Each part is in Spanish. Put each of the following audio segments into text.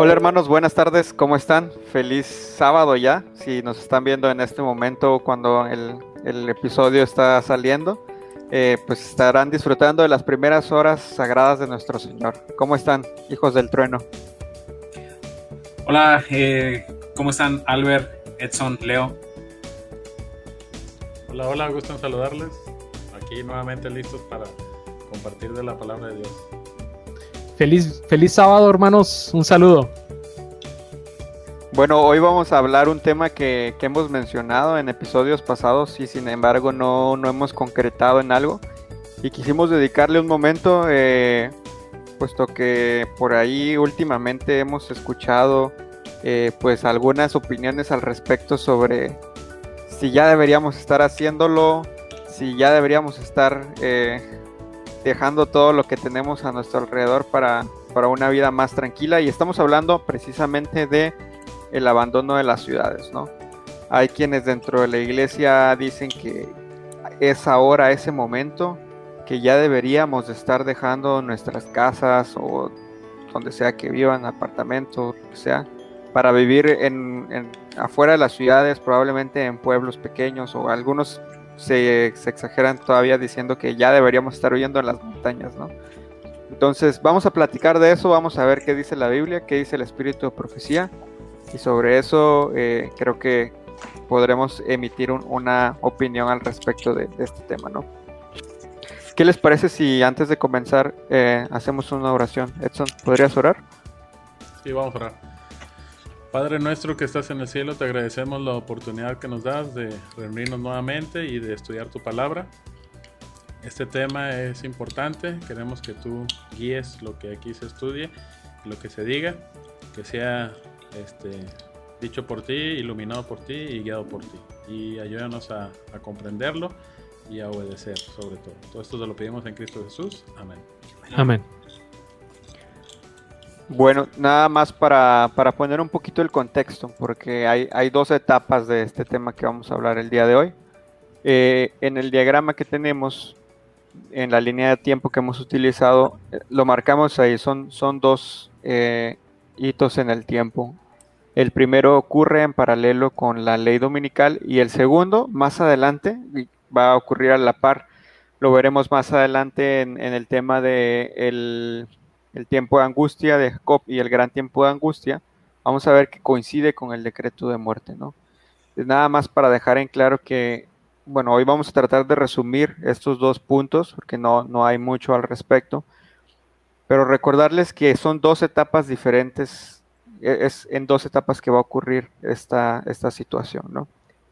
Hola hermanos, buenas tardes, ¿cómo están? Feliz sábado ya, si nos están viendo en este momento cuando el, episodio está saliendo, eh, pues estarán disfrutando de las primeras horas sagradas de nuestro Señor. ¿Cómo están, hijos del trueno? Hola, eh, ¿cómo están Albert, Edson, Leo? Hola, hola, gusto en saludarles. Aquí nuevamente listos para compartir de la palabra de Dios. Feliz, feliz sábado, hermanos. Un saludo. Bueno, hoy vamos a hablar un tema que, hemos mencionado en episodios pasados y sin embargo no, hemos concretado en algo. Y quisimos dedicarle un momento, eh, puesto que por ahí últimamente hemos escuchado eh, pues algunas opiniones al respecto sobre si ya deberíamos estar haciéndolo, si ya deberíamos estar eh, dejando todo lo que tenemos a nuestro alrededor para, una vida más tranquila y estamos hablando precisamente de el abandono de las ciudades, ¿no? Hay quienes dentro de la iglesia dicen que es ahora ese momento que ya deberíamos de estar dejando nuestras casas o donde sea que vivan, apartamentos, o sea, para vivir en, afuera de las ciudades, probablemente en pueblos pequeños o algunos se, exageran todavía diciendo que ya deberíamos estar huyendo en las montañas, ¿no? Entonces vamos a platicar de eso, vamos a ver qué dice la Biblia, qué dice el Espíritu de Profecía y sobre eso eh, creo que podremos emitir una opinión al respecto de, este tema, ¿no? ¿Qué les parece si antes de comenzar eh, hacemos una oración? Edson, ¿podrías orar? Sí, vamos a orar. Padre nuestro que estás en el cielo, te agradecemos la oportunidad que nos das de reunirnos nuevamente y de estudiar tu palabra. Este tema es importante, queremos que tú guíes lo que aquí se estudie, lo que se diga, que sea este, dicho por ti, iluminado por ti y guiado por ti. Y ayúdanos a, a comprenderlo y a obedecer sobre todo. Todo esto te lo pedimos en Cristo Jesús. Amén. Amén. Bueno, nada más para, poner un poquito el contexto, porque hay, hay, dos etapas de este tema que vamos a hablar el día de hoy. Eh, en el diagrama que tenemos, en la línea de tiempo que hemos utilizado, eh, lo marcamos ahí, son, son dos eh, hitos en el tiempo. El primero ocurre en paralelo con la ley dominical y el segundo, más adelante, va a ocurrir a la par. Lo veremos más adelante en, el tema de el tiempo de angustia de Jacob y el gran tiempo de angustia, vamos a ver que coincide con el decreto de muerte, ¿no? Es nada más para dejar en claro que, bueno, hoy vamos a tratar de resumir estos dos puntos, porque no, no hay mucho al respecto, pero recordarles que son dos etapas diferentes, e, es en dos etapas que va a ocurrir esta, esta situación, ¿no?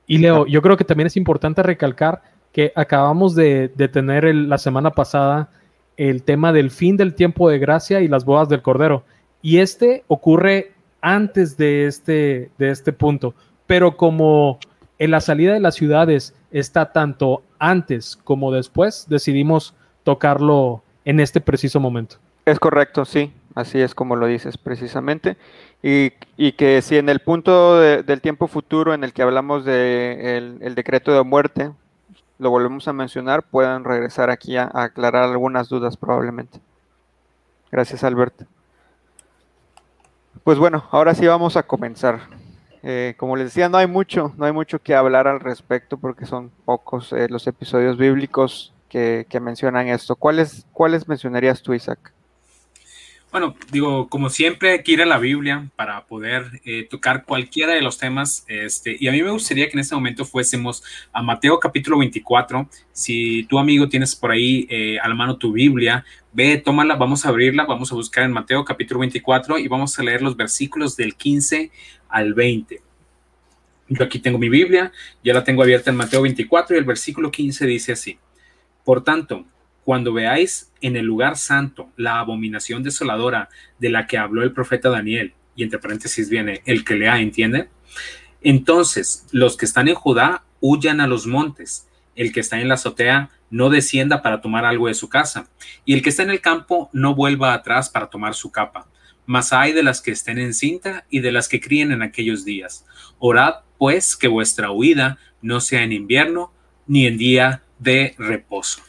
Y Leo, yo creo que también es importante recalcar que acabamos de, de tener la semana pasada el tema del fin del tiempo de gracia y las bodas del Cordero. Y este ocurre antes de este, de este punto, pero como en la salida de las ciudades está tanto antes como después, decidimos tocarlo en este preciso momento. Es correcto, sí, así es como lo dices precisamente. Y, que si en el punto del tiempo futuro en el que hablamos del de el decreto de muerte, lo volvemos a mencionar, puedan regresar aquí a, aclarar algunas dudas probablemente. Gracias, Albert. Pues bueno, ahora sí vamos a comenzar. Eh, como les decía, no hay mucho, no hay mucho que hablar al respecto porque son pocos eh, los episodios bíblicos que, que, mencionan esto. ¿Cuáles, ¿Cuáles mencionarías tú, Isaac? Bueno, digo, como siempre, hay que ir a la Biblia para poder eh, tocar cualquiera de los temas. Este, y a mí me gustaría que en este momento fuésemos a Mateo capítulo 24. Si tu amigo tienes por ahí eh, a la mano tu Biblia, ve, tómala, vamos a abrirla, vamos a buscar en Mateo capítulo 24 y vamos a leer los versículos del 15 al 20. Yo aquí tengo mi Biblia, ya la tengo abierta en Mateo 24 y el versículo 15 dice así. Por tanto, cuando veáis en el lugar santo la abominación desoladora de la que habló el profeta Daniel, y entre paréntesis viene el que lea, ¿entiende? Entonces, los que están en Judá huyan a los montes, el que está en la azotea no descienda para tomar algo de su casa, y el que está en el campo no vuelva atrás para tomar su capa. Mas hay de las que estén en cinta y de las que críen en aquellos días. Orad, pues, que vuestra huida no sea en invierno ni en día de reposo.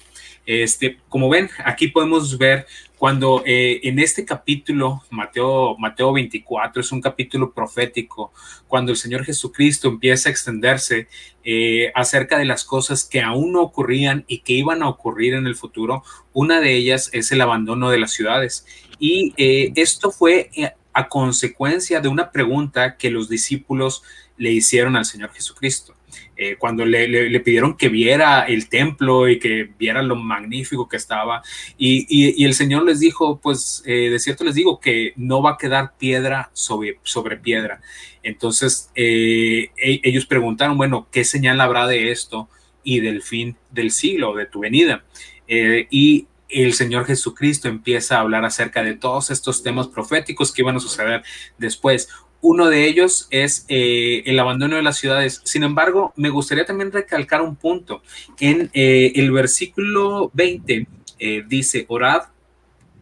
Este, como ven, aquí podemos ver cuando eh, en este capítulo, Mateo, Mateo 24, es un capítulo profético, cuando el Señor Jesucristo empieza a extenderse eh, acerca de las cosas que aún no ocurrían y que iban a ocurrir en el futuro, una de ellas es el abandono de las ciudades. Y eh, esto fue a consecuencia de una pregunta que los discípulos le hicieron al Señor Jesucristo. Eh, cuando le, pidieron que viera el templo y que viera lo magnífico que estaba. Y, el Señor les dijo, pues eh, de cierto les digo que no va a quedar piedra sobre, sobre piedra. Entonces eh, e, ellos preguntaron, bueno, ¿qué señal habrá de esto y del fin del siglo, de tu venida? y el Señor Jesucristo empieza a hablar acerca de todos estos temas proféticos que iban a suceder después. Uno de ellos es eh, el abandono de las ciudades. Sin embargo, me gustaría también recalcar un punto. En eh, el versículo 20 eh, dice, orad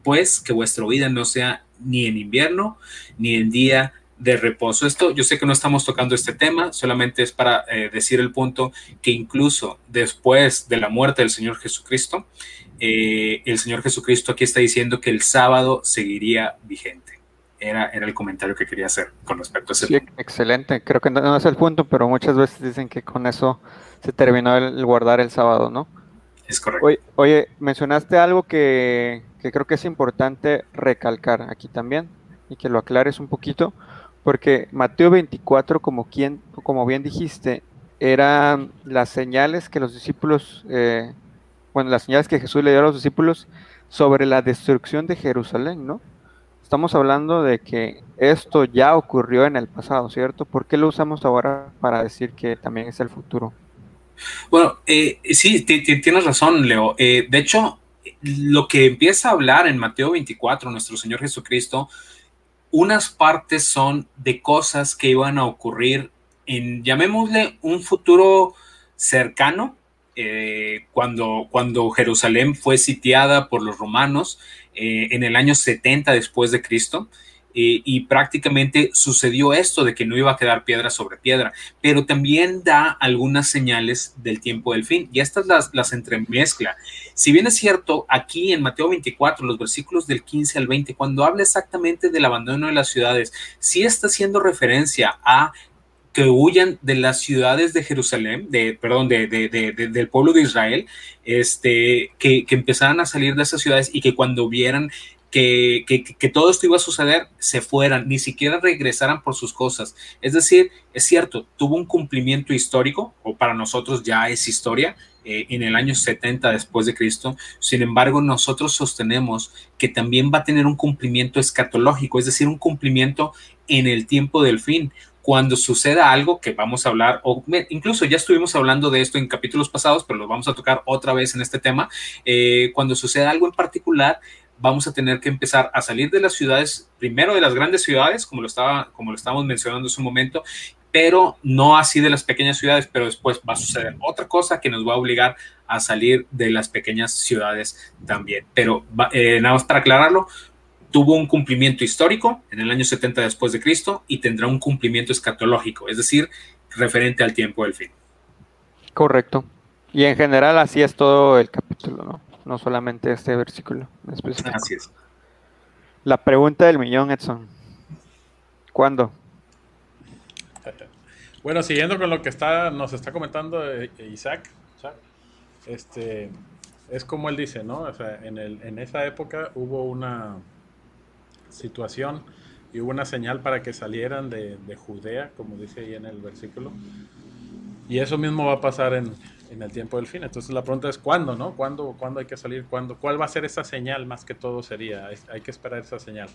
pues que vuestra vida no sea ni en invierno ni en día de reposo. Esto yo sé que no estamos tocando este tema, solamente es para decir el punto que incluso después de la muerte del Señor Jesucristo, el Señor Jesucristo aquí está diciendo que el sábado seguiría vigente. Era, el comentario que quería hacer con respecto a ese sí, Excelente, creo que no es el punto, pero muchas veces dicen que con eso se terminó el, guardar el sábado, ¿no? Es correcto. Oye, mencionaste algo que, creo que es importante recalcar aquí también y que lo aclares un poquito, porque Mateo 24, como, quien, como bien dijiste, eran las señales que los discípulos, eh, bueno, las señales que Jesús le dio a los discípulos sobre la destrucción de Jerusalén, ¿no? Estamos hablando de que esto ya ocurrió en el pasado, ¿cierto? ¿Por qué lo usamos ahora para decir que también es el futuro? Bueno, eh, sí, tienes razón, Leo. Eh, de hecho, lo que empieza a hablar en Mateo 24, nuestro Señor Jesucristo, unas partes son de cosas que iban a ocurrir en, llamémosle, un futuro cercano, eh, cuando, cuando Jerusalén fue sitiada por los romanos eh, en el año 70 después de Cristo. Eh, y prácticamente sucedió esto de que no iba a quedar piedra sobre piedra, pero también da algunas señales del tiempo del fin y estas las, las entremezcla. Si bien es cierto, aquí en Mateo 24, los versículos del 15 al 20, cuando habla exactamente del abandono de las ciudades, sí está haciendo referencia a que huyan de las ciudades de Jerusalén, de, perdón, de, del pueblo de Israel, este, que, que, empezaran a salir de esas ciudades y que cuando vieran que, que, todo esto iba a suceder, se fueran, ni siquiera regresaran por sus cosas. Es decir, es cierto, tuvo un cumplimiento histórico, o para nosotros ya es historia, eh, en el año 70 después de Cristo. Sin embargo, nosotros sostenemos que también va a tener un cumplimiento escatológico, es decir, un cumplimiento en el tiempo del fin cuando suceda algo que vamos a hablar, o incluso ya estuvimos hablando de esto en capítulos pasados, pero lo vamos a tocar otra vez en este tema, eh, cuando suceda algo en particular, vamos a tener que empezar a salir de las ciudades, primero de las grandes ciudades, como lo, estaba, como lo estábamos mencionando hace un momento, pero no así de las pequeñas ciudades, pero después va a suceder otra cosa que nos va a obligar a salir de las pequeñas ciudades también. Pero eh, nada más para aclararlo, tuvo un cumplimiento histórico en el año 70 después de Cristo y tendrá un cumplimiento escatológico, es decir, referente al tiempo del fin. Correcto. Y en general así es todo el capítulo, ¿no? No solamente este versículo específico. Así es. La pregunta del millón, Edson. ¿Cuándo? Bueno, siguiendo con lo que está, nos está comentando eh, Isaac, este, es como él dice, ¿no? O sea, en, el, en esa época hubo una, situación y hubo una señal para que salieran de, Judea, como dice ahí en el versículo. Y eso mismo va a pasar en, el tiempo del fin. Entonces la pregunta es cuándo, ¿no? ¿Cuándo, ¿Cuándo hay que salir? ¿Cuándo? ¿Cuál va a ser esa señal más que todo sería? Hay, que esperar esa señal.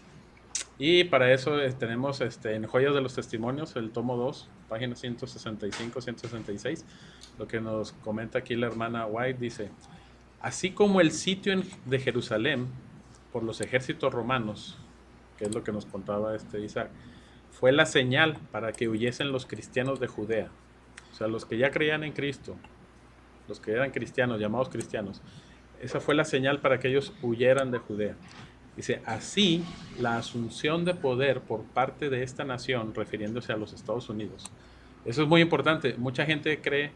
Y para eso eh, tenemos este, en Joyas de los Testimonios, el tomo 2, página 165, 166, lo que nos comenta aquí la hermana White dice, así como el sitio de Jerusalén por los ejércitos romanos que es lo que nos contaba este Isaac, fue la señal para que huyesen los cristianos de Judea. O sea, los que ya creían en Cristo, los que eran cristianos, llamados cristianos, esa fue la señal para que ellos huyeran de Judea. Dice, así la asunción de poder por parte de esta nación, refiriéndose a los Estados Unidos. Eso es muy importante. Mucha gente cree,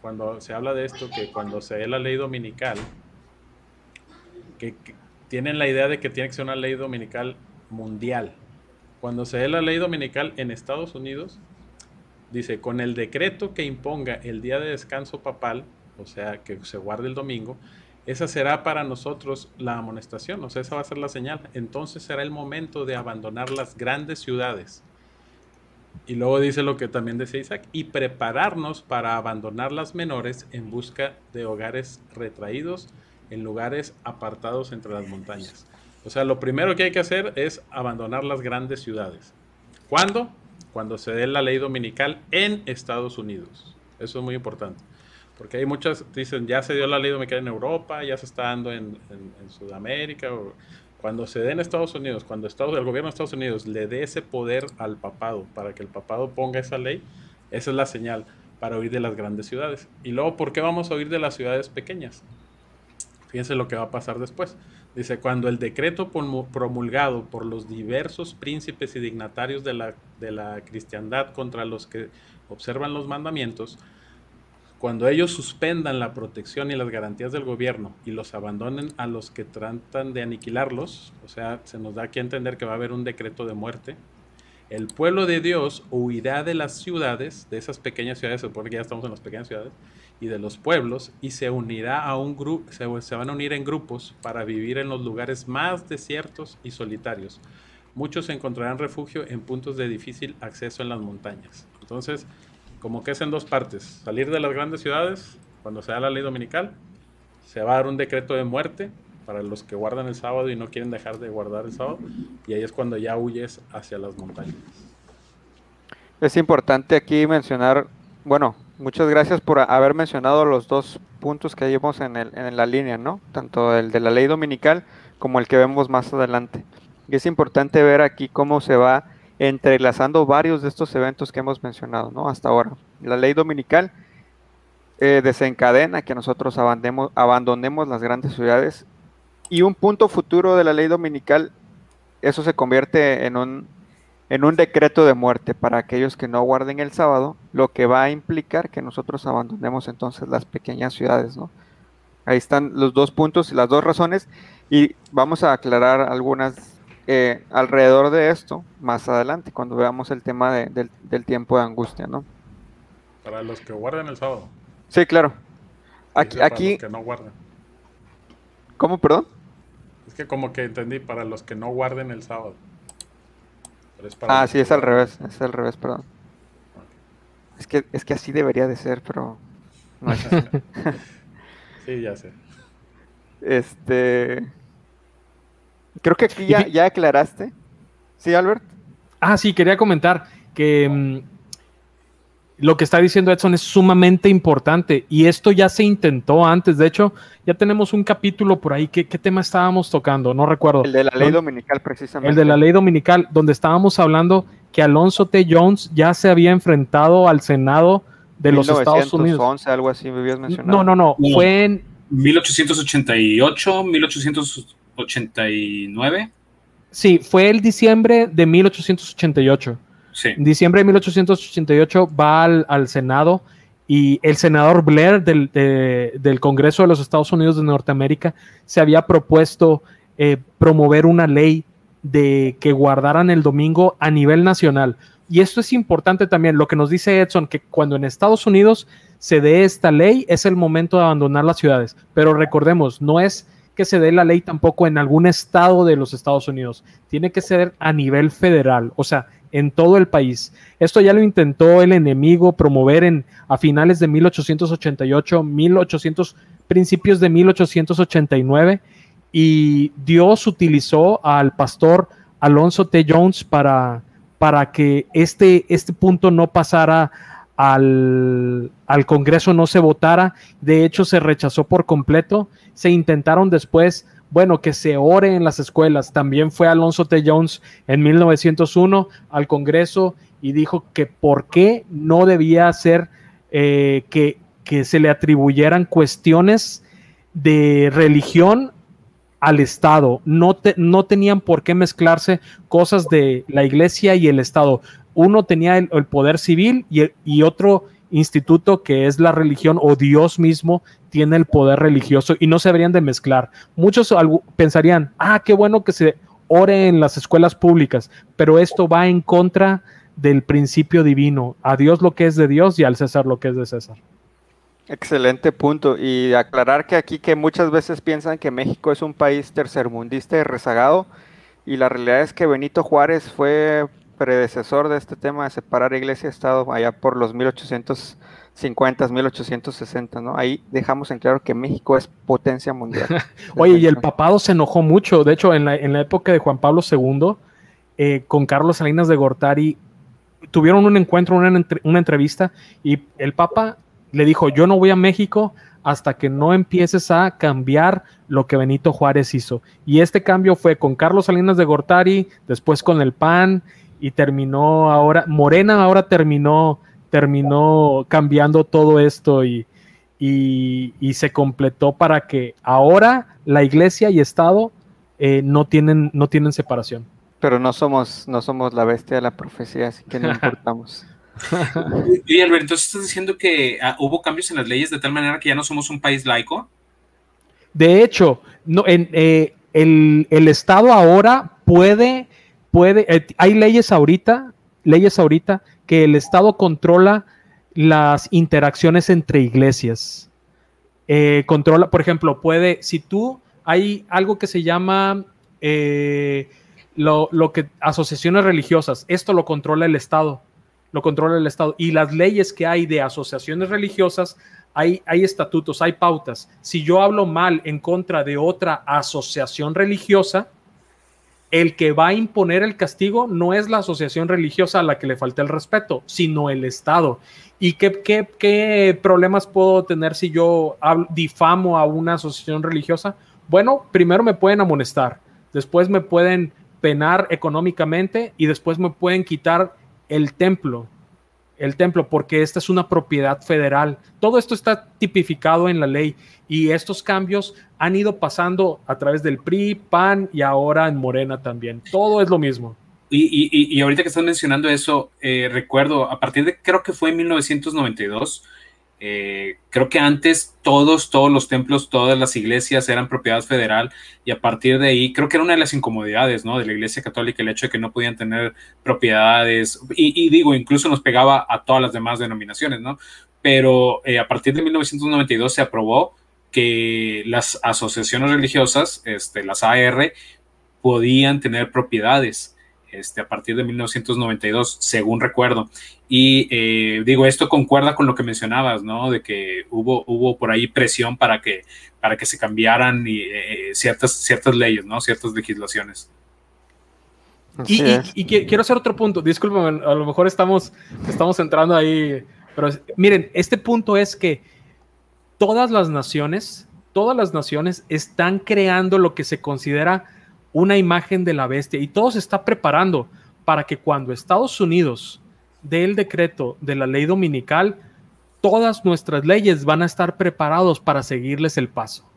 cuando se habla de esto, que cuando se ve la ley dominical, que, que tienen la idea de que tiene que ser una ley dominical mundial. Cuando se dé la ley dominical en Estados Unidos, dice, con el decreto que imponga el día de descanso papal, o sea, que se guarde el domingo, esa será para nosotros la amonestación, o sea, esa va a ser la señal. Entonces será el momento de abandonar las grandes ciudades. Y luego dice lo que también decía Isaac, y prepararnos para abandonar las menores en busca de hogares retraídos en lugares apartados entre las montañas. O sea, lo primero que hay que hacer es abandonar las grandes ciudades. ¿Cuándo? Cuando se dé la ley dominical en Estados Unidos. Eso es muy importante. Porque hay muchas, dicen, ya se dio la ley dominical en Europa, ya se está dando en, Sudamérica. o- cuando se dé en Estados Unidos, cuando Estados, el gobierno de Estados Unidos le dé ese poder al papado para que el papado ponga esa ley, esa es la señal para huir de las grandes ciudades. Y luego, ¿por qué vamos a huir de las ciudades pequeñas? Fíjense lo que va a pasar después. Dice, cuando el decreto promu- promulgado por los diversos príncipes y dignatarios de la, de la cristiandad contra los que observan los mandamientos, cuando ellos suspendan la protección y las garantías del gobierno y los abandonen a los que tratan de aniquilarlos, o sea, se nos da aquí a entender que va a haber un decreto de muerte, el pueblo de Dios huirá de las ciudades, de esas pequeñas ciudades, porque ya estamos en las pequeñas ciudades, y de los pueblos, y se unirá a un grupo, se, se van a unir en grupos para vivir en los lugares más desiertos y solitarios. Muchos encontrarán refugio en puntos de difícil acceso en las montañas. Entonces, como que es en dos partes. Salir de las grandes ciudades, cuando se da la ley dominical, se va a dar un decreto de muerte para los que guardan el sábado y no quieren dejar de guardar el sábado. Y ahí es cuando ya huyes hacia las montañas. Es importante aquí mencionar, bueno, muchas gracias por haber mencionado los dos puntos que vimos en, el, en la línea, ¿no? Tanto el de la ley dominical como el que vemos más adelante. Y es importante ver aquí cómo se va entrelazando varios de estos eventos que hemos mencionado, ¿no? Hasta ahora. La ley dominical eh, desencadena que nosotros abandonemos las grandes ciudades y un punto futuro de la ley dominical, eso se convierte en un, en un decreto de muerte para aquellos que no guarden el sábado, lo que va a implicar que nosotros abandonemos entonces las pequeñas ciudades, ¿no? Ahí están los dos puntos y las dos razones y vamos a aclarar algunas eh, alrededor de esto más adelante, cuando veamos el tema de, del, del tiempo de angustia, ¿no? Para los que guardan el sábado. Sí, claro. Aquí, para aquí, los que no guardan. ¿cómo, perdón? Es que como que entendí, para los que no guarden el sábado. Pero es para Ah, sí, que es al revés, es al revés, perdón. Es que, es que así debería de ser, pero no es así. Sí, ya sé. Este. Creo que aquí ya, ya aclaraste. ¿Sí, Albert? Ah, sí, quería comentar que mm, lo que está diciendo Edson es sumamente importante y esto ya se intentó antes. De hecho, ya tenemos un capítulo por ahí. ¿Qué, qué tema estábamos tocando? No recuerdo. El de la ley dominical, precisamente. El de la ley dominical, donde estábamos hablando que Alonso T. Jones ya se había enfrentado al Senado de los Estados Unidos. 1911, algo así me habías mencionado. No, no, no. No. Fue en, 1888, 1889. sí, fue el diciembre de 1888. Sí. En diciembre de 1888 va al, Senado y el senador Blair del, de- del Congreso de los Estados Unidos de Norteamérica se había propuesto eh, promover una ley de que guardaran el domingo a nivel nacional. Y esto es importante también, lo que nos dice Edson, que cuando en Estados Unidos se dé esta ley es el momento de abandonar las ciudades. Pero recordemos, no es que se dé la ley tampoco en algún estado de los Estados Unidos, tiene que ser a nivel federal, o sea, en todo el país. Esto ya lo intentó el enemigo promover en, a finales de 1888, 1800, principios de 1889, y Dios utilizó al pastor Alonso T. Jones para, para que este, este punto no pasara al, al Congreso, no se votara. De hecho, se rechazó por completo. Se intentaron después, bueno, que se ore en las escuelas. También fue Alonso T. Jones en 1901 al Congreso y dijo que por qué no debía ser eh, que, que se le atribuyeran cuestiones de religión al Estado. No, te- no tenían por qué mezclarse cosas de la iglesia y el Estado. Uno tenía el, poder civil y otro instituto que es la religión o Dios mismo tiene el poder religioso y no se deberían de mezclar. Muchos pensarían, ah, qué bueno que se ore en las escuelas públicas, pero esto va en contra del principio divino, a Dios lo que es de Dios y al César lo que es de César. Excelente punto. Y aclarar que aquí que muchas veces piensan que México es un país tercermundista y rezagado, y la realidad es que Benito Juárez fue predecesor de este tema de separar iglesia y Estado allá por los 1850, 1860, ¿no? Ahí dejamos en claro que México es potencia mundial. Oye, y el papado se enojó mucho. De hecho, en la, en la época de Juan Pablo II, eh, con Carlos Salinas de Gortari, tuvieron un encuentro, una, una entrevista, y el Papa le dijo, yo no voy a México hasta que no empieces a cambiar lo que Benito Juárez hizo. Y este cambio fue con Carlos Salinas de Gortari, después con el PAN y terminó ahora, Morena ahora terminó, terminó cambiando todo esto y, y, se completó para que ahora la iglesia y Estado eh, no, tienen, no tienen separación. Pero no somos, no somos la bestia de la profecía, así que no importamos. y Albert, entonces estás diciendo que ah, hubo cambios en las leyes de tal manera que ya no somos un país laico. De hecho, no, en, eh, el, el, Estado ahora puede, puede, eh, hay leyes ahorita, leyes ahorita que el Estado controla las interacciones entre iglesias. Eh, controla, por ejemplo, puede, si tú hay algo que se llama lo, lo, que asociaciones religiosas, esto lo controla el Estado lo controla el Estado. Y las leyes que hay de asociaciones religiosas, hay, hay estatutos, hay pautas. Si yo hablo mal en contra de otra asociación religiosa, el que va a imponer el castigo no es la asociación religiosa a la que le falta el respeto, sino el Estado. ¿Y qué, problemas puedo tener si yo difamo a una asociación religiosa? Bueno, primero me pueden amonestar, después me pueden penar económicamente y después me pueden quitar el templo, el templo, porque esta es una propiedad federal. Todo esto está tipificado en la ley y estos cambios han ido pasando a través del PRI, PAN y ahora en Morena también. Todo es lo mismo. Y, ahorita que estás mencionando eso, eh, recuerdo, a partir de, creo que fue en 1992, eh, creo que antes todos, todos los templos, todas las iglesias eran propiedad federal y a partir de ahí creo que era una de las incomodidades ¿no? de la iglesia católica el hecho de que no podían tener propiedades y, digo, incluso nos pegaba a todas las demás denominaciones, ¿no? Pero eh, a partir de 1992 se aprobó que las asociaciones religiosas, este, las AR, podían tener propiedades este, a partir de 1992, según recuerdo. Y eh, digo, esto concuerda con lo que mencionabas, ¿no? De que hubo, hubo por ahí presión para que, para que se cambiaran y, eh, ciertas, ciertas leyes, ¿no? Ciertas legislaciones. Y, quiero hacer otro punto, disculpen, a lo mejor estamos, estamos entrando ahí, pero miren, este punto es que todas las naciones, todas las naciones están creando lo que se considera una imagen de la bestia y todo se está preparando para que cuando Estados Unidos dé el decreto de la ley dominical, todas nuestras leyes van a estar preparados para seguirles el paso.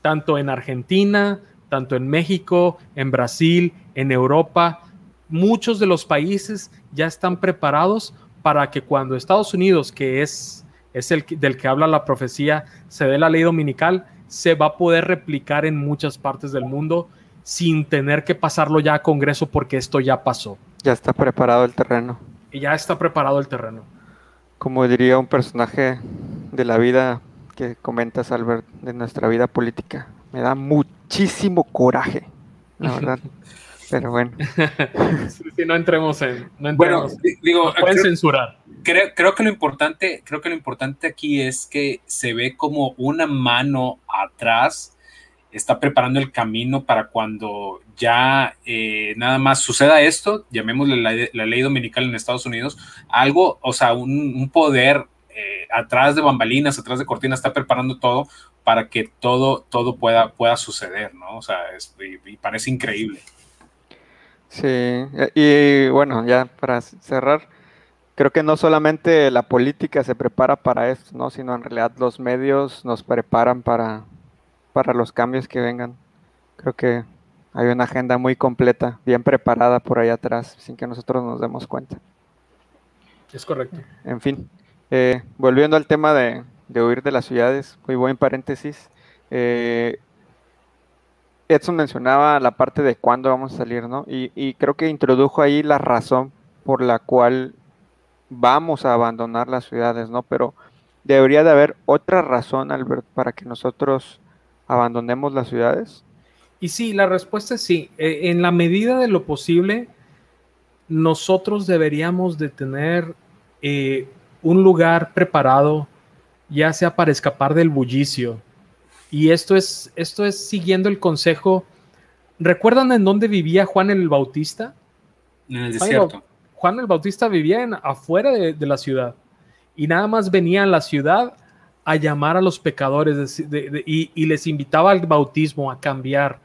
Tanto en Argentina, tanto en México, en Brasil, en Europa, muchos de los países ya están preparados para que cuando Estados Unidos, que es, es el del que habla la profecía, se dé la ley dominical, se va a poder replicar en muchas partes del mundo sin tener que pasarlo ya a Congreso porque esto ya pasó. Ya está preparado el terreno. Y ya está preparado el terreno. Como diría un personaje de la vida que comentas, Albert, de nuestra vida política, me da muchísimo coraje, la verdad. Pero bueno. si no entremos en. No bueno, digo. pueden censurar. Creo, creo, que lo importante, creo que lo importante aquí es que se ve como una mano atrás está preparando el camino para cuando ya eh, nada más suceda esto, llamémosle la, ley dominical en Estados Unidos, algo, o sea, un, poder eh, atrás de bambalinas, atrás de cortinas, está preparando todo para que todo, todo pueda, pueda suceder, ¿no? O sea, y parece increíble. Sí, y bueno, ya para cerrar, creo que no solamente la política se prepara para esto, ¿no? sino en realidad los medios nos preparan para, para los cambios que vengan. Creo que hay una agenda muy completa, bien preparada por ahí atrás, sin que nosotros nos demos cuenta. Es correcto. En fin, eh, volviendo al tema de, huir de las ciudades, muy buen paréntesis. Eh, Edson mencionaba la parte de cuándo vamos a salir, ¿no? Y, y, creo que introdujo ahí la razón por la cual vamos a abandonar las ciudades, ¿no? Pero debería de haber otra razón, Albert, para que nosotros abandonemos las ciudades. Y sí, la respuesta es sí. E, en la medida de lo posible, nosotros deberíamos de tener eh, un lugar preparado, ya sea para escapar del bullicio. Y esto es, esto es siguiendo el consejo. ¿Recuerdan en dónde vivía Juan el Bautista? En el desierto. Juan el Bautista vivía en, afuera de, la ciudad y nada más venía a la ciudad a llamar a los pecadores y, les invitaba al bautismo, a cambiar,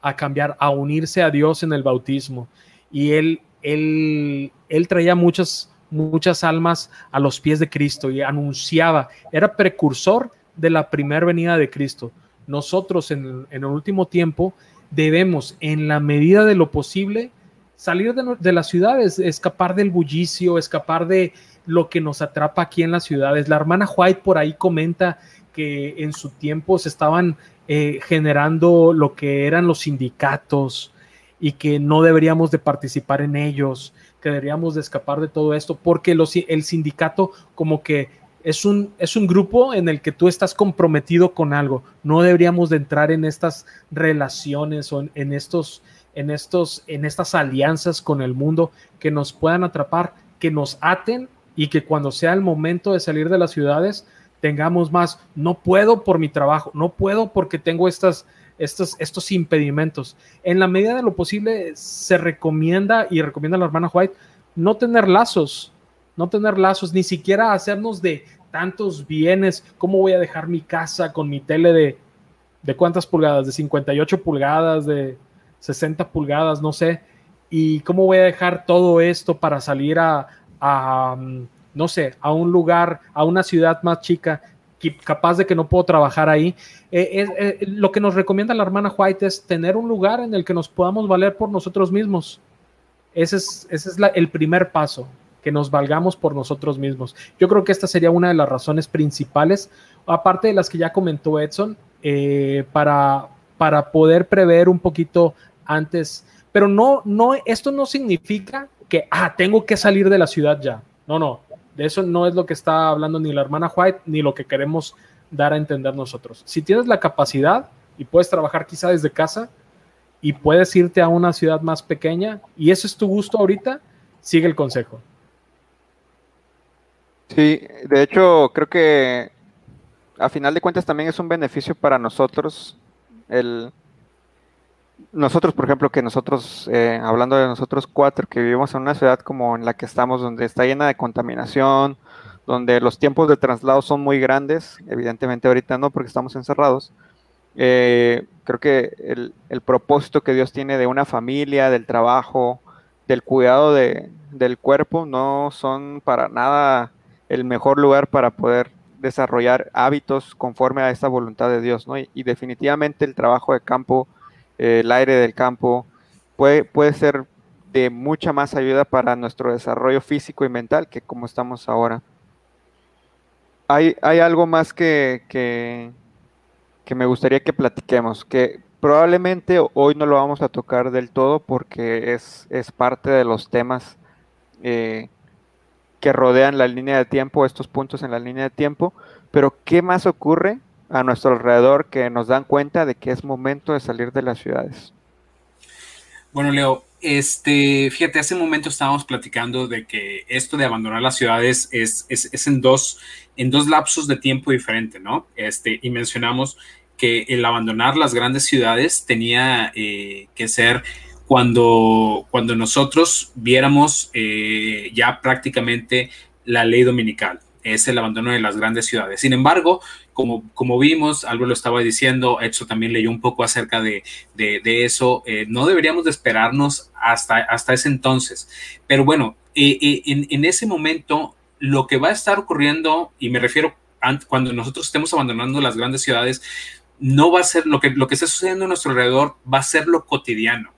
a cambiar, a unirse a Dios en el bautismo. Y él, él, él traía muchas, muchas almas a los pies de Cristo y anunciaba, era precursor de la primera venida de Cristo. Nosotros en, el último tiempo debemos, en la medida de lo posible, salir de, las ciudades, escapar del bullicio, escapar de lo que nos atrapa aquí en las ciudades. La hermana White por ahí comenta que en su tiempo se estaban eh, generando lo que eran los sindicatos y que no deberíamos de participar en ellos, que deberíamos de escapar de todo esto, porque el sindicato como que es un, es un grupo en el que tú estás comprometido con algo. No deberíamos de entrar en estas relaciones o en, estos, en, estos, en estas alianzas con el mundo que nos puedan atrapar, que nos aten y que cuando sea el momento de salir de las ciudades tengamos más, no puedo por mi trabajo, no puedo porque tengo estas, estos, estos impedimentos. En la medida de lo posible se recomienda y recomienda la hermana White no tener lazos, no tener lazos, ni siquiera hacernos de tantos bienes, cómo voy a dejar mi casa con mi tele de, de cuántas pulgadas, de 58 pulgadas, de 60 pulgadas, no sé, y cómo voy a dejar todo esto para salir a, a no sé, a un lugar, a una ciudad más chica, capaz de que no puedo trabajar ahí. Eh, eh, lo que nos recomienda la hermana White es tener un lugar en el que nos podamos valer por nosotros mismos. Ese es, ese es el primer paso que nos valgamos por nosotros mismos. Yo creo que esta sería una de las razones principales, aparte de las que ya comentó Edson, eh, para, para poder prever un poquito antes. Pero no, no, esto no significa que, ah, tengo que salir de la ciudad ya. No, no, de eso no es lo que está hablando ni la hermana White, ni lo que queremos dar a entender nosotros. Si tienes la capacidad y puedes trabajar quizá desde casa y puedes irte a una ciudad más pequeña y ese es tu gusto ahorita, sigue el consejo. Sí, de hecho, creo que a final de cuentas también es un beneficio para nosotros el nosotros, por ejemplo, que nosotros, eh, hablando de nosotros cuatro, que vivimos en una ciudad como en la que estamos, donde está llena de contaminación, donde los tiempos de traslado son muy grandes, evidentemente ahorita no, porque estamos encerrados, eh, creo que el, el, propósito que Dios tiene de una familia, del trabajo, del cuidado de, del cuerpo, no son para nada el mejor lugar para poder desarrollar hábitos conforme a esta voluntad de Dios, ¿no? Y, definitivamente el trabajo de campo, eh, el aire del campo, puede, puede ser de mucha más ayuda para nuestro desarrollo físico y mental que como estamos ahora. Hay, hay algo más que, que, que me gustaría que platiquemos, que probablemente hoy no lo vamos a tocar del todo porque es, es parte de los temas eh, que rodean la línea de tiempo, estos puntos en la línea de tiempo, pero ¿qué más ocurre a nuestro alrededor que nos dan cuenta de que es momento de salir de las ciudades? Bueno, Leo, este, fíjate, hace un momento estábamos platicando de que esto de abandonar las ciudades es, es, en, dos, en dos lapsos de tiempo diferentes, ¿no? Este, y mencionamos que el abandonar las grandes ciudades tenía eh, que ser cuando, cuando nosotros viéramos eh, ya prácticamente la ley dominical, es el abandono de las grandes ciudades. Sin embargo, como, como vimos, algo lo estaba diciendo, Edson también leyó un poco acerca de, eso, eh, no deberíamos de esperarnos hasta, hasta ese entonces. Pero bueno, eh, en, en, ese momento, lo que va a estar ocurriendo, y me refiero cuando nosotros estemos abandonando las grandes ciudades, no va a ser lo que, lo que esté sucediendo a nuestro alrededor, va a ser lo cotidiano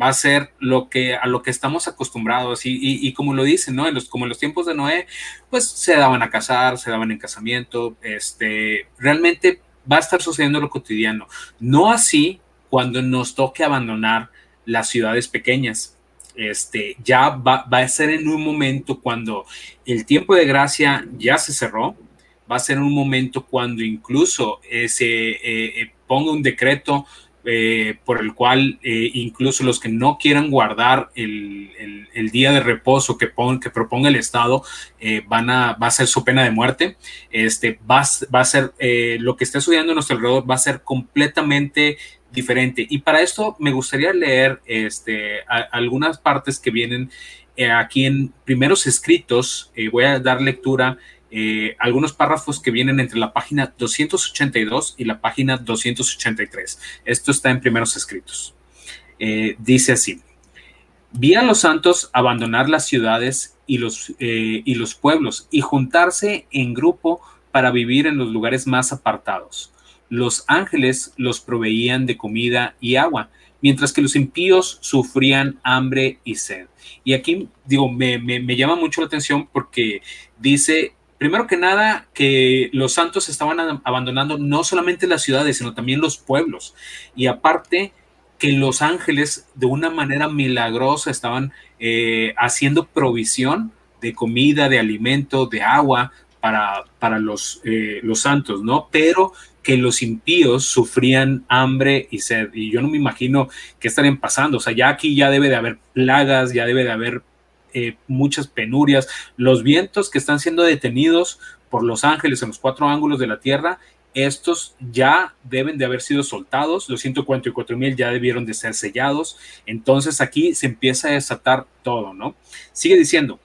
va a ser lo que, a lo que estamos acostumbrados y, y, como lo dicen, ¿no? En los, como en los tiempos de Noé, pues se daban a casar, se daban en casamiento, este, realmente va a estar sucediendo lo cotidiano. No así cuando nos toque abandonar las ciudades pequeñas. Este, ya va, va, a ser en un momento cuando el tiempo de gracia ya se cerró, va a ser un momento cuando incluso se eh, eh, ponga un decreto por el cual incluso los que no quieran guardar el, el, día de reposo que, pon, que proponga el Estado van a, va a ser su pena de muerte. Este, va, va a ser lo que está sucediendo a nuestro alrededor, va a ser completamente diferente. Y para esto me gustaría leer este, algunas partes que vienen eh, aquí en primeros escritos. Eh, voy a dar lectura eh, algunos párrafos que vienen entre la página 282 y la página 283. Esto está en primeros escritos. dice así. Vi a los santos abandonar las ciudades y los, y los pueblos y juntarse en grupo para vivir en los lugares más apartados los ángeles los proveían de comida y agua, mientras que los impíos sufrían hambre y sed. Y aquí, digo, me, llama mucho la atención porque dice, primero que nada, que los santos estaban abandonando no solamente las ciudades, sino también los pueblos. Y aparte, que los ángeles de una manera milagrosa estaban eh, haciendo provisión de comida, de alimento, de agua para, para los, eh, los santos, ¿no? Pero que los impíos sufrían hambre y sed. Y yo no me imagino qué estarían pasando. O sea, ya aquí ya debe de haber plagas, ya debe de haber eh, muchas penurias. Los vientos que están siendo detenidos por los ángeles en los cuatro ángulos de la tierra, estos ya deben de haber sido soltados. Los 144 mil ya debieron de ser sellados. Entonces aquí se empieza a desatar todo, ¿no? Sigue diciendo,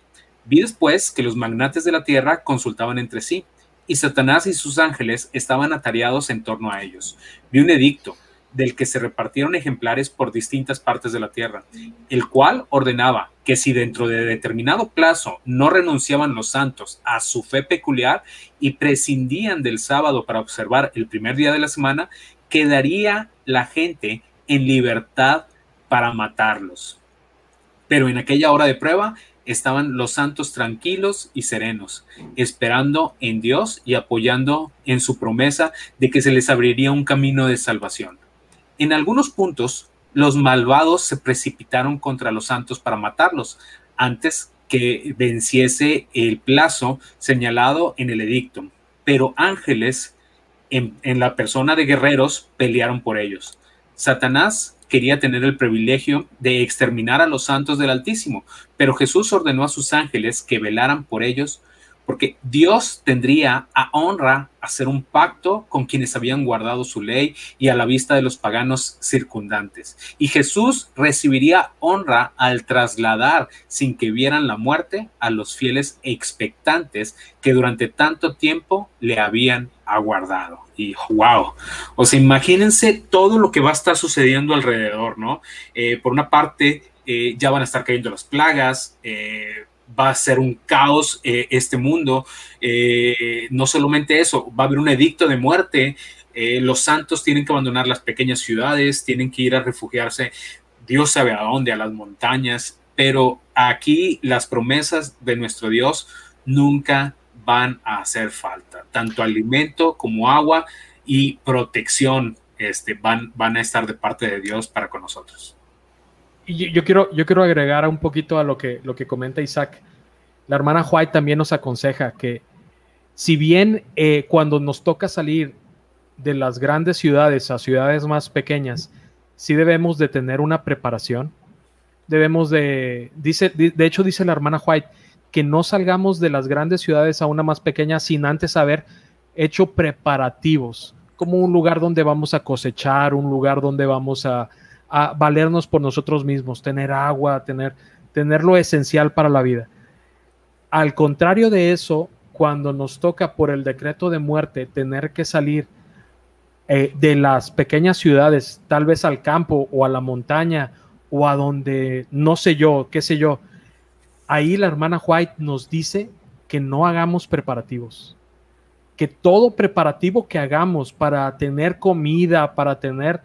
vi después que los magnates de la tierra consultaban entre sí y Satanás y sus ángeles estaban atareados en torno a ellos. Vi un edicto del que se repartieron ejemplares por distintas partes de la tierra, el cual ordenaba que si dentro de determinado plazo no renunciaban los santos a su fe peculiar y prescindían del sábado para observar el primer día de la semana, quedaría la gente en libertad para matarlos. Pero en aquella hora de prueba, estaban los santos tranquilos y serenos, esperando en Dios y apoyando en su promesa de que se les abriría un camino de salvación. En algunos puntos, los malvados se precipitaron contra los santos para matarlos antes que venciese el plazo señalado en el edicto, pero ángeles en, la persona de guerreros pelearon por ellos. Satanás quería tener el privilegio de exterminar a los santos del Altísimo, pero Jesús ordenó a sus ángeles que velaran por ellos, porque Dios tendría a honra hacer un pacto con quienes habían guardado su ley y a la vista de los paganos circundantes. Y Jesús recibiría honra al trasladar sin que vieran la muerte a los fieles expectantes que durante tanto tiempo le habían aguardado. Y wow, o sea, imagínense todo lo que va a estar sucediendo alrededor, ¿no? Eh, por una parte, eh, ya van a estar cayendo las plagas, eh, va a ser un caos este mundo. no solamente eso, va a haber un edicto de muerte. los santos tienen que abandonar las pequeñas ciudades, tienen que ir a refugiarse, Dios sabe a dónde, a las montañas, pero aquí las promesas de nuestro Dios nunca van a hacer falta. Tanto alimento como agua y protección este, van, van a estar de parte de Dios para con nosotros. Yo, quiero, yo quiero agregar un poquito a lo que, lo que comenta Isaac. La hermana White también nos aconseja que si bien eh, cuando nos toca salir de las grandes ciudades a ciudades más pequeñas, sí debemos de tener una preparación. Debemos de, dice, de hecho dice la hermana White, que no salgamos de las grandes ciudades a una más pequeña sin antes haber hecho preparativos, como un lugar donde vamos a cosechar, un lugar donde vamos a, valernos por nosotros mismos, tener agua, tener, tener lo esencial para la vida. Al contrario de eso, cuando nos toca por el decreto de muerte tener que salir eh, de las pequeñas ciudades, tal vez al campo o a la montaña o a donde, no sé yo, qué sé yo, ahí la hermana White nos dice que no hagamos preparativos, que todo preparativo que hagamos para tener comida, para tener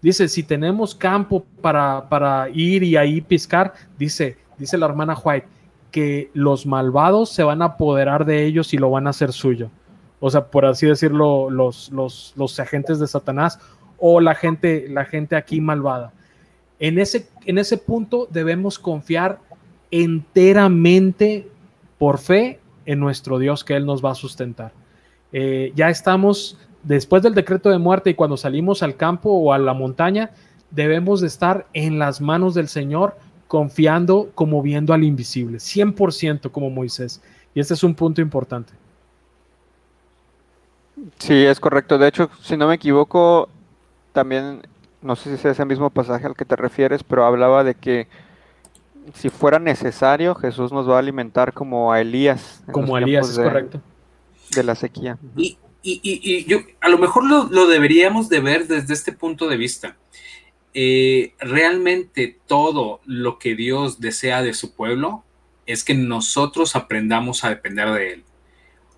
Dice, si tenemos campo para, para ir y ahí piscar, dice, dice la hermana White, que los malvados se van a apoderar de ellos y lo van a hacer suyo. O sea, por así decirlo, los, los, los agentes de Satanás o la gente, la gente aquí malvada. En ese, en ese punto debemos confiar enteramente por fe en nuestro Dios que Él nos va a sustentar. Eh, ya estamos después del decreto de muerte y cuando salimos al campo o a la montaña, debemos de estar en las manos del Señor, confiando como viendo al invisible, 100% como Moisés. Y este es un punto importante. Sí, es correcto. De hecho, si no me equivoco, también, no sé si es ese mismo pasaje al que te refieres, pero hablaba de que si fuera necesario, Jesús nos va a alimentar como a Elías. Como a Elías, es correcto. De la sequía. Y, y, yo, a lo mejor lo, deberíamos de ver desde este punto de vista. Eh, realmente todo lo que Dios desea de su pueblo es que nosotros aprendamos a depender de Él.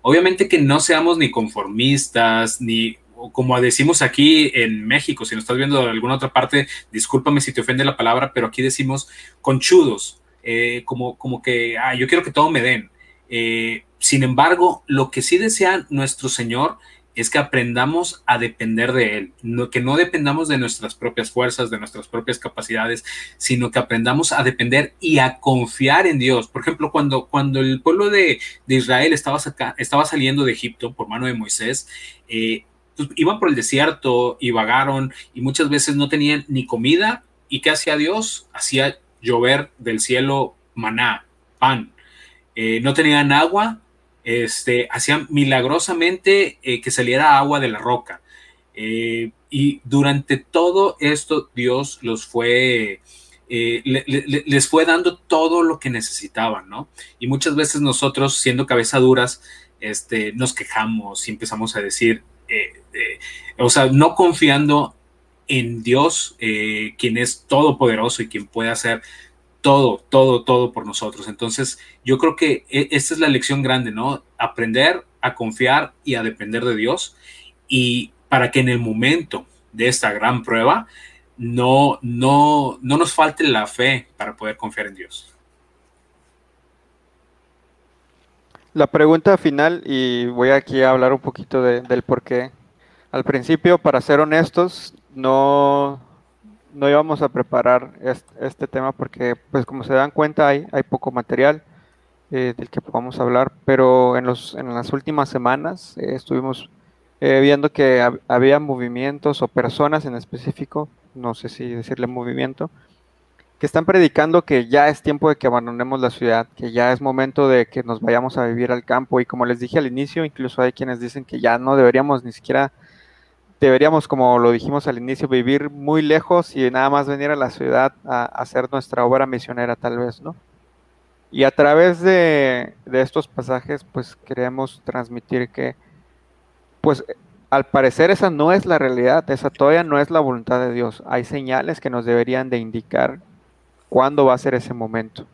Obviamente que no seamos ni conformistas, ni como decimos aquí en México, si nos estás viendo de alguna otra parte, discúlpame si te ofende la palabra, pero aquí decimos conchudos, eh, como, como que, ah, yo quiero que todo me den. Eh, sin embargo, lo que sí desea nuestro Señor es que aprendamos a depender de Él, que no dependamos de nuestras propias fuerzas, de nuestras propias capacidades, sino que aprendamos a depender y a confiar en Dios. Por ejemplo, cuando, cuando el pueblo de, Israel estaba, estaba saliendo de Egipto por mano de Moisés, eh, pues, iban por el desierto y vagaron y muchas veces no tenían ni comida. ¿Y qué hacía Dios? Hacía llover del cielo maná, pan. Eh, no tenían agua, este, hacían milagrosamente eh, que saliera agua de la roca. Eh, y durante todo esto Dios los fue, eh, les fue dando todo lo que necesitaban, ¿no? Y muchas veces nosotros, siendo cabeza duras, este, nos quejamos y empezamos a decir, o sea, no confiando en Dios, quien es todopoderoso y quien puede hacer todo, todo, todo por nosotros. Entonces, yo creo que e, esta es la lección grande, ¿no? Aprender a confiar y a depender de Dios y para que en el momento de esta gran prueba no, no, no nos falte la fe para poder confiar en Dios. La pregunta final, y voy aquí a hablar un poquito del por qué. Al principio, para ser honestos, no, no íbamos a preparar este, tema porque, pues como se dan cuenta, hay, hay poco material eh, del que podamos hablar, pero en, los, en las últimas semanas eh, estuvimos eh, viendo que había movimientos o personas en específico, no sé si decirle movimiento, que están predicando que ya es tiempo de que abandonemos la ciudad, que ya es momento de que nos vayamos a vivir al campo. Y como les dije al inicio, incluso hay quienes dicen que ya no deberíamos ni siquiera deberíamos, como lo dijimos al inicio, vivir muy lejos y nada más venir a la ciudad a, hacer nuestra obra misionera, tal vez, ¿no? Y a través de, estos pasajes, pues queremos transmitir que, pues al parecer esa no es la realidad, esa todavía no es la voluntad de Dios. Hay señales que nos deberían de indicar cuándo va a ser ese momento.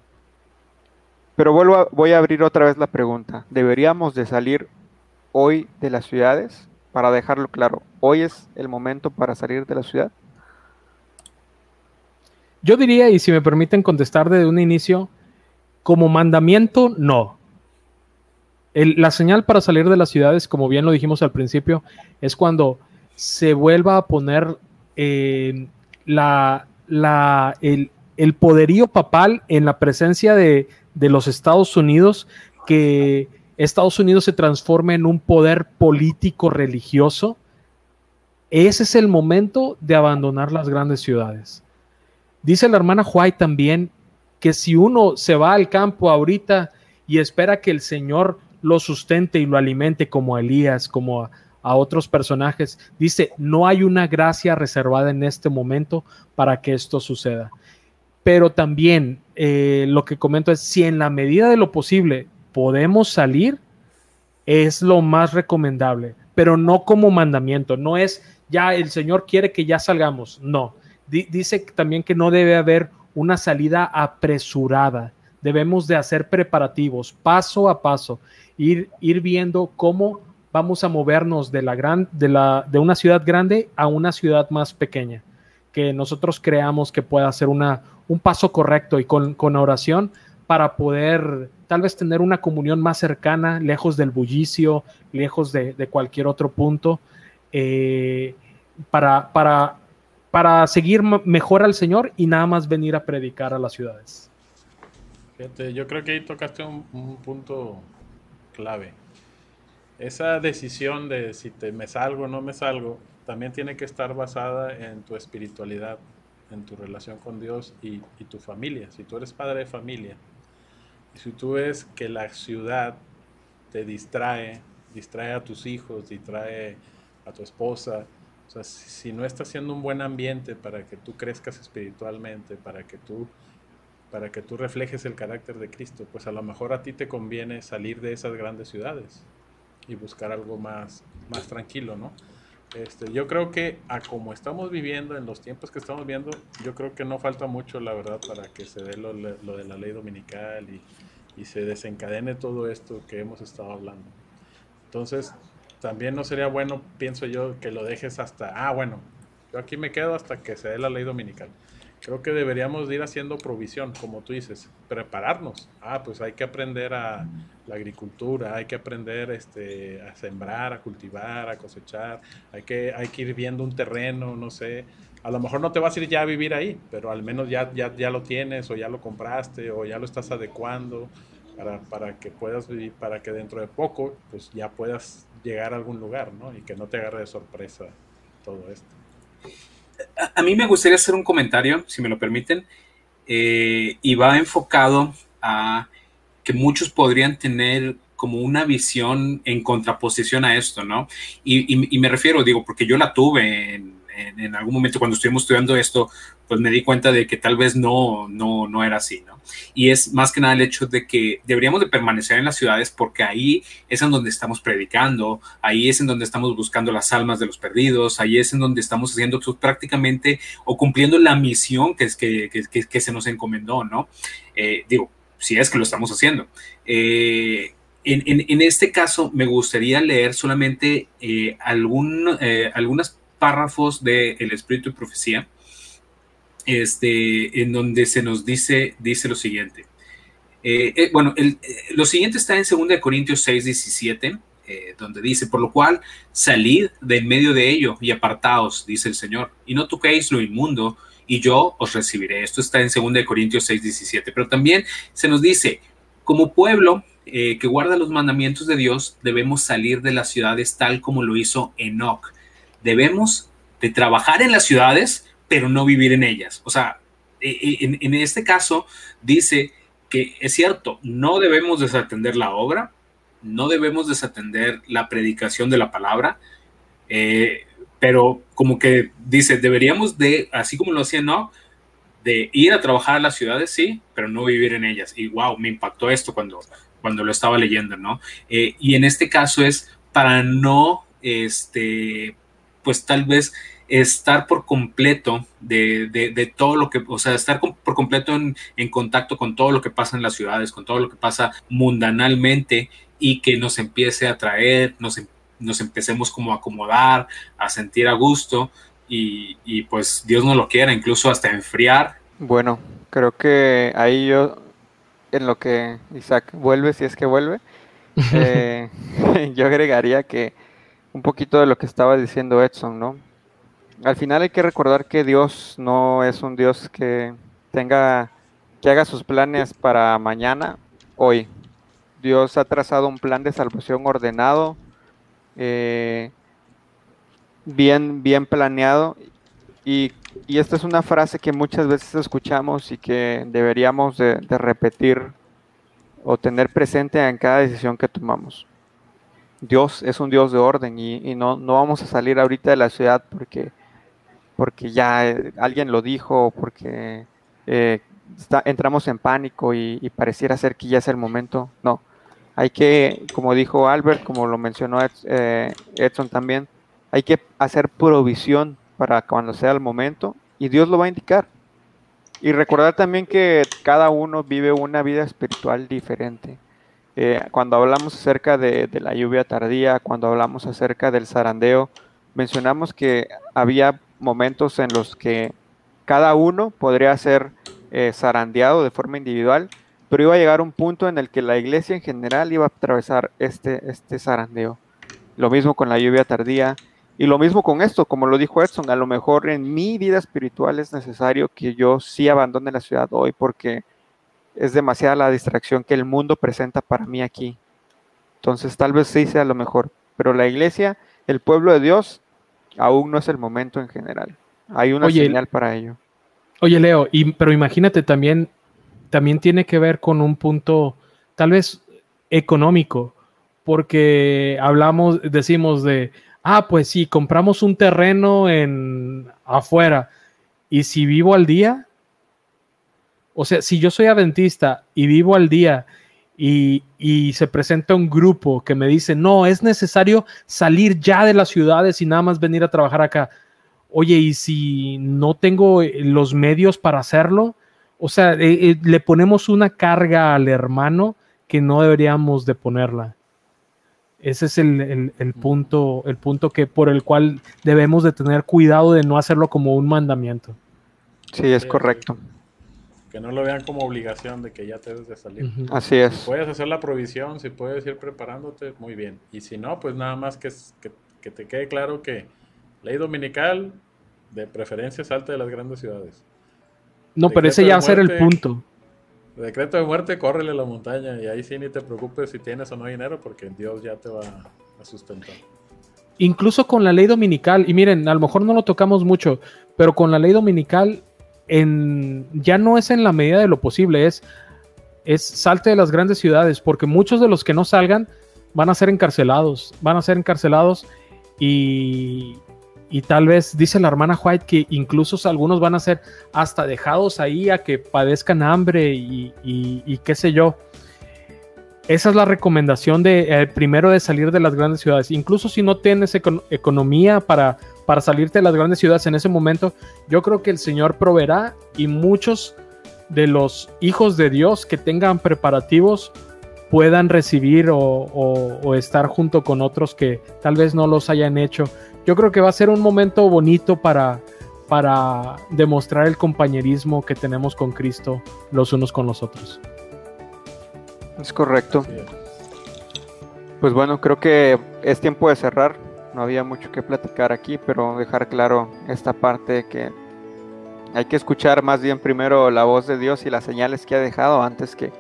Pero vuelvo voy a abrir otra vez la pregunta. ¿Deberíamos de salir hoy de las ciudades? Para dejarlo claro, hoy es el momento para salir de la ciudad. Yo diría, y si me permiten contestar desde un inicio, como mandamiento, no. la señal para salir de las ciudades, como bien lo dijimos al principio, es cuando se vuelva a poner eh, la, el, el, poderío papal en la presencia de, de los Estados Unidos que Estados Unidos se transforme en un poder político religioso, ese es el momento de abandonar las grandes ciudades. Dice la hermana White también que si uno se va al campo ahorita y espera que el Señor lo sustente y lo alimente como a Elías, como a, otros personajes, dice, no hay una gracia reservada en este momento para que esto suceda. Pero también eh, lo que comento es, si en la medida de lo posible podemos salir, es lo más recomendable, pero no como mandamiento, no es ya el Señor quiere que ya salgamos, no. dice también que no debe haber una salida apresurada, debemos de hacer preparativos paso a paso, ir, viendo cómo vamos a movernos de, la gran, de, una ciudad grande a una ciudad más pequeña. que nosotros creamos que pueda ser una, un paso correcto y con oración para poder tal vez tener una comunión más cercana, lejos del bullicio, lejos de, cualquier otro punto, eh, para, para, para seguir mejor al Señor y nada más venir a predicar a las ciudades. yo creo que ahí tocaste un, punto clave. Esa decisión de si te me salgo o no me salgo, también tiene que estar basada en tu espiritualidad, en tu relación con Dios y tu familia. Si tú eres padre de familia, si tú ves que la ciudad te distrae, distrae a tus hijos, distrae a tu esposa, o sea, si, no está haciendo un buen ambiente para que tú crezcas espiritualmente, para que tú para que tú reflejes el carácter de Cristo, pues a lo mejor a ti te conviene salir de esas grandes ciudades y buscar algo más, más tranquilo, ¿no? Este, yo creo que a como estamos viviendo, en los tiempos que estamos viendo, yo creo que no falta mucho, la verdad, para que se dé lo, lo de la ley dominical y, y se desencadene todo esto que hemos estado hablando. Entonces, también no sería bueno, pienso yo, que lo dejes hasta, ah, bueno, yo aquí me quedo hasta que se dé la ley dominical. Creo que deberíamos ir haciendo provisión, como tú dices, prepararnos. Ah, pues hay que aprender a la agricultura, hay que aprender este, a sembrar, a cultivar, a cosechar, hay que, hay que ir viendo un terreno, no sé. A lo mejor no te vas a ir ya a vivir ahí, pero al menos ya, ya, ya lo tienes o ya lo compraste o ya lo estás adecuando para, para que puedas vivir, para que dentro de poco pues ya puedas llegar a algún lugar, ¿no? Y que no te agarre de sorpresa todo esto. A, mí me gustaría hacer un comentario, si me lo permiten, eh, y va enfocado a que muchos podrían tener como una visión en contraposición a esto, ¿no? Y, y me refiero, digo, porque yo la tuve en, en, algún momento cuando estuvimos estudiando esto, pues me di cuenta de que tal vez no, no, no era así, ¿no? Y es más que nada el hecho de que deberíamos de permanecer en las ciudades porque ahí es en donde estamos predicando, ahí es en donde estamos buscando las almas de los perdidos, ahí es en donde estamos haciendo prácticamente o cumpliendo la misión que, es, que, que, que se nos encomendó, ¿no? Eh, digo, si es que lo estamos haciendo. Eh, en, en, en, este caso, me gustaría leer solamente eh, algún, eh, algunas párrafos de El Espíritu y Profecía, este, en donde se nos dice, dice lo siguiente. Eh, eh, bueno, el, eh, lo siguiente está en 2 Corintios 6, 17, donde dice, por lo cual salid de en medio de ello y apartaos, dice el Señor, y no toquéis lo inmundo, y yo os recibiré. Esto está en 2 Corintios 6, 17. Pero también se nos dice, como pueblo que guarda los mandamientos de Dios, debemos salir de las ciudades tal como lo hizo Enoch debemos de trabajar en las ciudades, pero no vivir en ellas. O sea, e, e, en, este caso dice que es cierto, no debemos desatender la obra, no debemos desatender la predicación de la palabra, eh, pero como que dice, deberíamos de, así como lo hacía no, de ir a trabajar a las ciudades, sí, pero no vivir en ellas. Y wow, me impactó esto cuando, cuando lo estaba leyendo, ¿no? Eh, y en este caso es para no, este, pues tal vez estar por completo de, todo lo que, o sea, estar por completo en, contacto con todo lo que pasa en las ciudades, con todo lo que pasa mundanalmente y que nos empiece a atraer, nos, em, nos empecemos como a acomodar, a sentir a gusto y, y pues Dios no lo quiera, incluso hasta enfriar. Bueno, creo que ahí yo, en lo que Isaac vuelve, si es que vuelve, eh, yo agregaría que un poquito de lo que estaba diciendo Edson, ¿no? Al final hay que recordar que Dios no es un Dios que tenga, que haga sus planes para mañana, hoy. Dios ha trazado un plan de salvación ordenado, eh, bien, bien planeado. Y, esta es una frase que muchas veces escuchamos y que deberíamos de repetir o tener presente en cada decisión que tomamos. Dios es un Dios de orden y, no, no, vamos a salir ahorita de la ciudad porque, porque ya eh, alguien lo dijo, porque eh, entramos en pánico y, pareciera ser que ya es el momento. No, hay que, como dijo Albert, como lo mencionó eh, Edson también, hay que hacer provisión para cuando sea el momento y Dios lo va a indicar. Y recordar también que cada uno vive una vida espiritual diferente. Eh, cuando hablamos acerca de, la lluvia tardía, cuando hablamos acerca del zarandeo, mencionamos que había momentos en los que cada uno podría ser eh, zarandeado de forma individual, pero iba a llegar un punto en el que la iglesia en general iba a atravesar este, este zarandeo. Lo mismo con la lluvia tardía, y lo mismo con esto, como lo dijo Edson, a lo mejor en mi vida espiritual es necesario que yo sí abandone la ciudad hoy porque es demasiada la distracción que el mundo presenta para mí aquí. Entonces tal vez sí sea lo mejor, pero la iglesia, el pueblo de Dios, aún no es el momento en general. Hay una señal para ello. Oye, Leo, y, pero imagínate también, también tiene que ver con un punto tal vez económico, porque hablamos, decimos de, ah, pues sí, compramos un terreno en afuera, y si vivo al día, o sea, si yo soy adventista y vivo al día y, se presenta un grupo que me dice, no, es necesario salir ya de las ciudades y nada más venir a trabajar acá. Oye, y si no tengo eh, los medios para hacerlo, o sea, eh, eh, le ponemos una carga al hermano que no deberíamos de ponerla. Ese es el, punto, el punto que por el cual debemos de tener cuidado de no hacerlo como un mandamiento. Sí, es correcto que no lo vean como obligación de que ya te debes de salir. Así es. Si puedes hacer la provisión, si puedes ir preparándote, muy bien. Y si no, pues nada más que, que, te quede claro que ley dominical, de preferencia, salte de las grandes ciudades. No, pero ese ya va a ser el punto. Decreto de muerte, córrele a la montaña y ahí sí ni te preocupes si tienes o no dinero porque Dios ya te va a sustentar. Incluso con la ley dominical, y miren, a lo mejor no lo tocamos mucho, pero con la ley dominical ya no es en la medida de lo posible, es, es salte de las grandes ciudades, porque muchos de los que no salgan van a ser encarcelados, van a ser encarcelados y, y tal vez dice la hermana White que incluso algunos van a ser hasta dejados ahí a que padezcan hambre y, qué sé yo. Esa es la recomendación de eh, primero de salir de las grandes ciudades. Incluso si no tienes economía para para salirte de las grandes ciudades en ese momento, yo creo que el Señor proveerá y muchos de los hijos de Dios que tengan preparativos puedan recibir o, estar junto con otros que tal vez no los hayan hecho. Yo creo que va a ser un momento bonito para, para demostrar el compañerismo que tenemos con Cristo los unos con los otros. Es correcto. Pues bueno, creo que es tiempo de cerrar no había mucho que platicar aquí, pero dejar claro esta parte que hay que escuchar más bien primero la voz de Dios y las señales que ha dejado antes que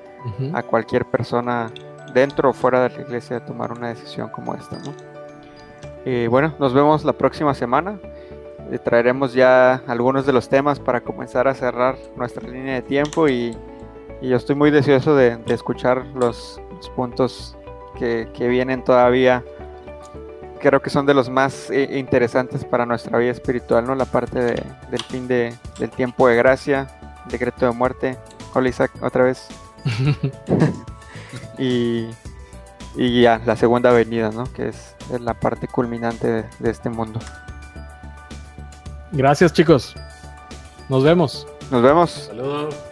a cualquier persona dentro o fuera de la iglesia tomar una decisión como esta. ¿no? Y bueno, nos vemos la próxima semana. Eh, traeremos ya algunos de los temas para comenzar a cerrar nuestra línea de tiempo y, yo estoy muy deseoso de, escuchar los, puntos que, que vienen todavía creo que son de los más eh, interesantes para nuestra vida espiritual, ¿no? La parte del fin de, del tiempo de gracia, decreto de muerte. Hola Isaac, otra vez. y, y ya, la segunda venida, ¿no? Que es, la parte culminante de, de este mundo. Gracias chicos. Nos vemos. Nos vemos. Saludos.